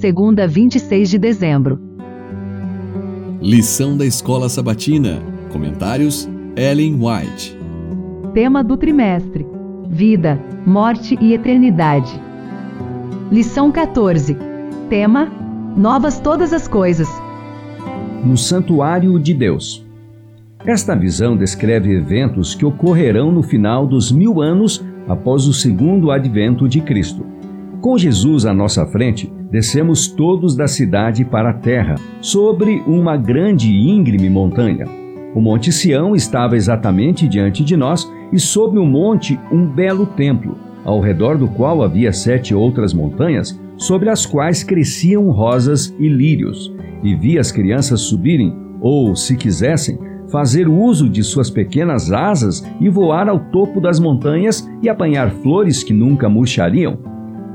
segunda 26 de dezembro. Lição da Escola Sabatina. Comentários: Ellen White. Tema do trimestre: Vida, Morte e Eternidade. Lição 14. Tema: Novas todas as coisas. No Santuário de Deus. Esta visão descreve eventos que ocorrerão no final dos mil anos após o segundo advento de Cristo. Com Jesus à nossa frente, descemos todos da cidade para a terra, sobre uma grande e íngreme montanha. O Monte Sião estava exatamente diante de nós e sobre o monte um belo templo, ao redor do qual havia sete outras montanhas, sobre as quais cresciam rosas e lírios, e vi as crianças subirem, ou, se quisessem, fazer uso de suas pequenas asas e voar ao topo das montanhas e apanhar flores que nunca murchariam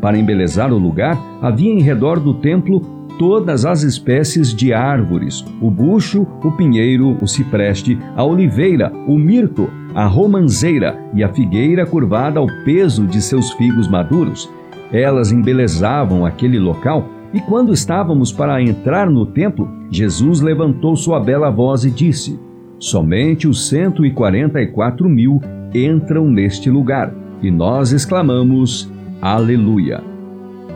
para embelezar o lugar, havia em redor do templo todas as espécies de árvores: o bucho, o pinheiro, o cipreste, a oliveira, o mirto, a romanceira e a figueira curvada ao peso de seus figos maduros. Elas embelezavam aquele local, e quando estávamos para entrar no templo, Jesus levantou sua bela voz e disse: Somente os 144 mil entram neste lugar. E nós exclamamos: Aleluia!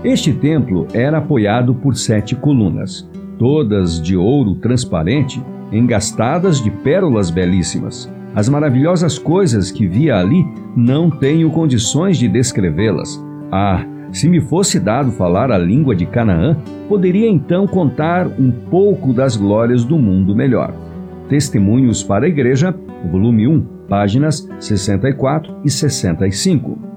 Este templo era apoiado por sete colunas, todas de ouro transparente, engastadas de pérolas belíssimas. As maravilhosas coisas que via ali não tenho condições de descrevê-las. Ah, se me fosse dado falar a língua de Canaã, poderia então contar um pouco das glórias do mundo melhor. Testemunhos para a Igreja, volume 1, páginas 64 e 65.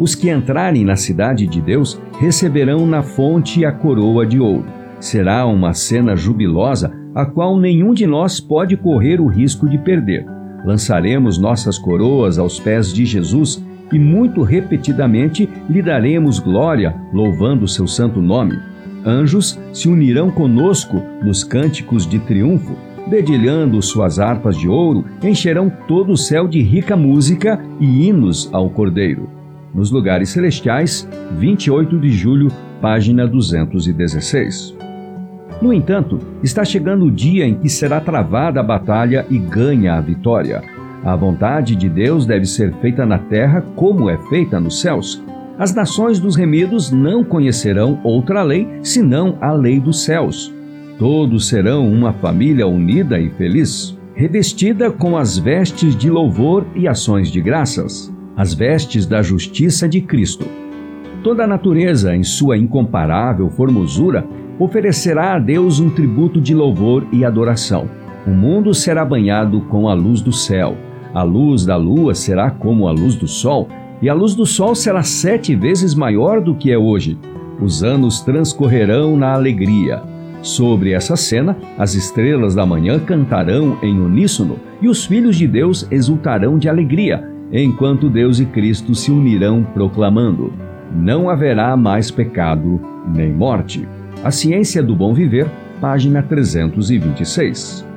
Os que entrarem na cidade de Deus receberão na fonte a coroa de ouro. Será uma cena jubilosa a qual nenhum de nós pode correr o risco de perder. Lançaremos nossas coroas aos pés de Jesus e muito repetidamente lhe daremos glória, louvando seu santo nome. Anjos se unirão conosco nos cânticos de triunfo, dedilhando suas harpas de ouro, encherão todo o céu de rica música e hinos ao Cordeiro nos lugares celestiais, 28 de julho, página 216. No entanto, está chegando o dia em que será travada a batalha e ganha a vitória. A vontade de Deus deve ser feita na terra como é feita nos céus. As nações dos remidos não conhecerão outra lei senão a lei dos céus. Todos serão uma família unida e feliz, revestida com as vestes de louvor e ações de graças as vestes da justiça de Cristo. Toda a natureza, em sua incomparável formosura, oferecerá a Deus um tributo de louvor e adoração. O mundo será banhado com a luz do céu. A luz da lua será como a luz do sol, e a luz do sol será sete vezes maior do que é hoje. Os anos transcorrerão na alegria. Sobre essa cena, as estrelas da manhã cantarão em uníssono e os filhos de Deus exultarão de alegria, enquanto Deus e Cristo se unirão proclamando: Não haverá mais pecado nem morte. A Ciência do Bom Viver, página 326.